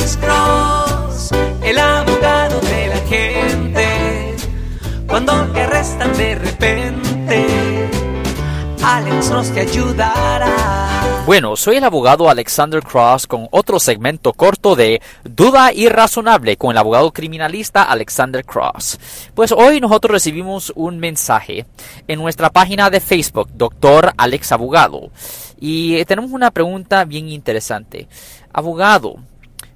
Alex Cross, el abogado de la gente. Cuando te arrestan de repente, Alex Cross te ayudará. Bueno, soy el abogado Alexander Cross con otro segmento corto de Duda Irrazonable con el abogado criminalista Alexander Cross. Pues hoy nosotros recibimos un mensaje en nuestra página de Facebook, Doctor Alex Abogado. Y tenemos una pregunta bien interesante. Abogado,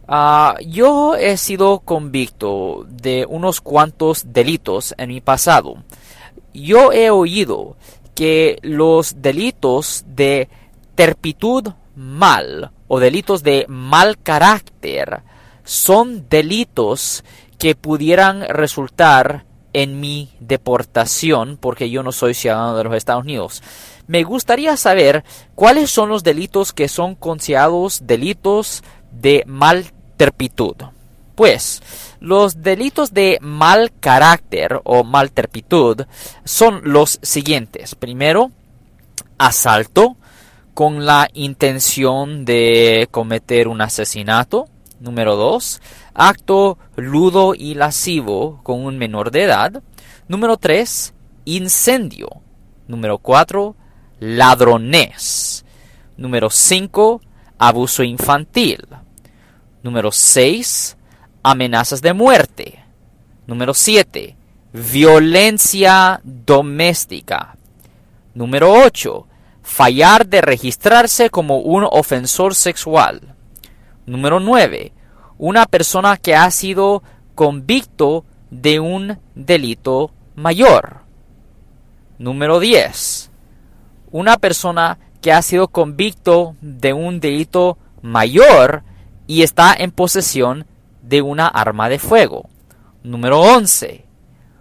ah, yo he sido convicto de unos cuantos delitos en mi pasado. Yo he oído que los delitos de terpitud mal o delitos de mal carácter son delitos que pudieran resultar en mi deportación porque yo no soy ciudadano de los Estados Unidos. Me gustaría saber cuáles son los delitos que son considerados delitos de mal terpitud. Pues, los delitos de mal carácter o mal terpitud son los siguientes. Primero, asalto con la intención de cometer un asesinato. Número dos, acto ludo y lascivo con un menor de edad. Número tres, incendio. Número cuatro, ladrones. Número cinco, abuso infantil. Número seis, amenazas de muerte. Número 7. Violencia doméstica. Número 8. Fallar de registrarse como un ofensor sexual. Número 9. Una persona que ha sido convicto de un delito mayor. Número 10. Una persona que ha sido convicto de un delito mayor y está en posesión de una arma de fuego. Número 11.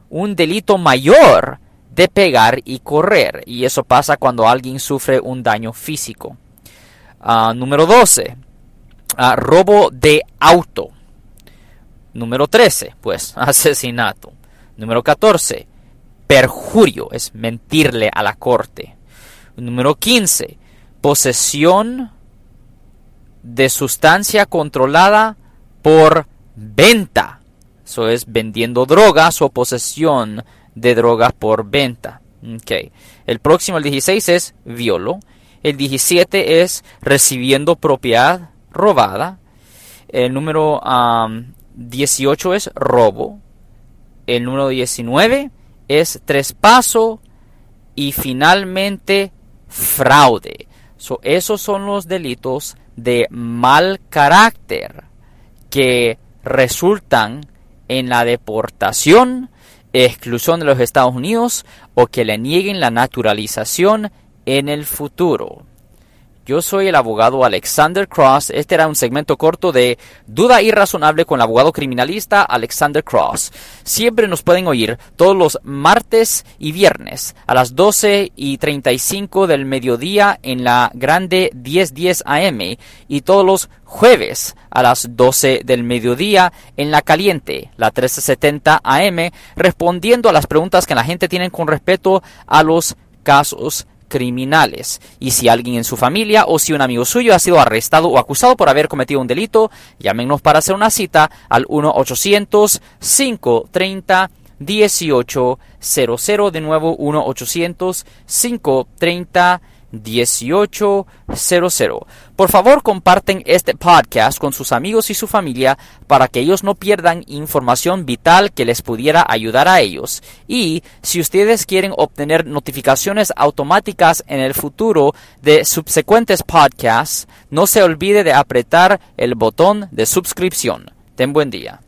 Un delito mayor de pegar y correr. Y eso pasa cuando alguien sufre un daño físico. Ah, número 12. Ah, robo de auto. Número 13. Pues asesinato. Número 14. Perjurio. Es mentirle a la corte. Número 15. Posesión de sustancia controlada por venta. Eso es vendiendo drogas o posesión de drogas por venta. Okay. El próximo, el 16, es violo. El 17 es recibiendo propiedad robada. El número 18 es robo. El número 19 es trespaso. Y finalmente fraude. Esos son los delitos de mal carácter que resultan en la deportación, exclusión de los Estados Unidos o que le nieguen la naturalización en el futuro. Yo soy el abogado Alexander Cross. Este era un segmento corto de Duda Irrazonable con el abogado criminalista Alexander Cross. Siempre nos pueden oír todos los martes y viernes a las 12 y 35 del mediodía en la grande 1010 AM y todos los jueves a las 12 del mediodía en la caliente, la 1370 AM, respondiendo a las preguntas que la gente tiene con respecto a los casos criminales. Y si alguien en su familia o si un amigo suyo ha sido arrestado o acusado por haber cometido un delito, llámenos para hacer una cita al 1-800-530. 1800 de nuevo 1 800 530 1800. Por favor, comparten este podcast con sus amigos y su familia para que ellos no pierdan información vital que les pudiera ayudar a ellos. Y si ustedes quieren obtener notificaciones automáticas en el futuro de subsecuentes podcasts, no se olvide de apretar el botón de suscripción. Ten buen día.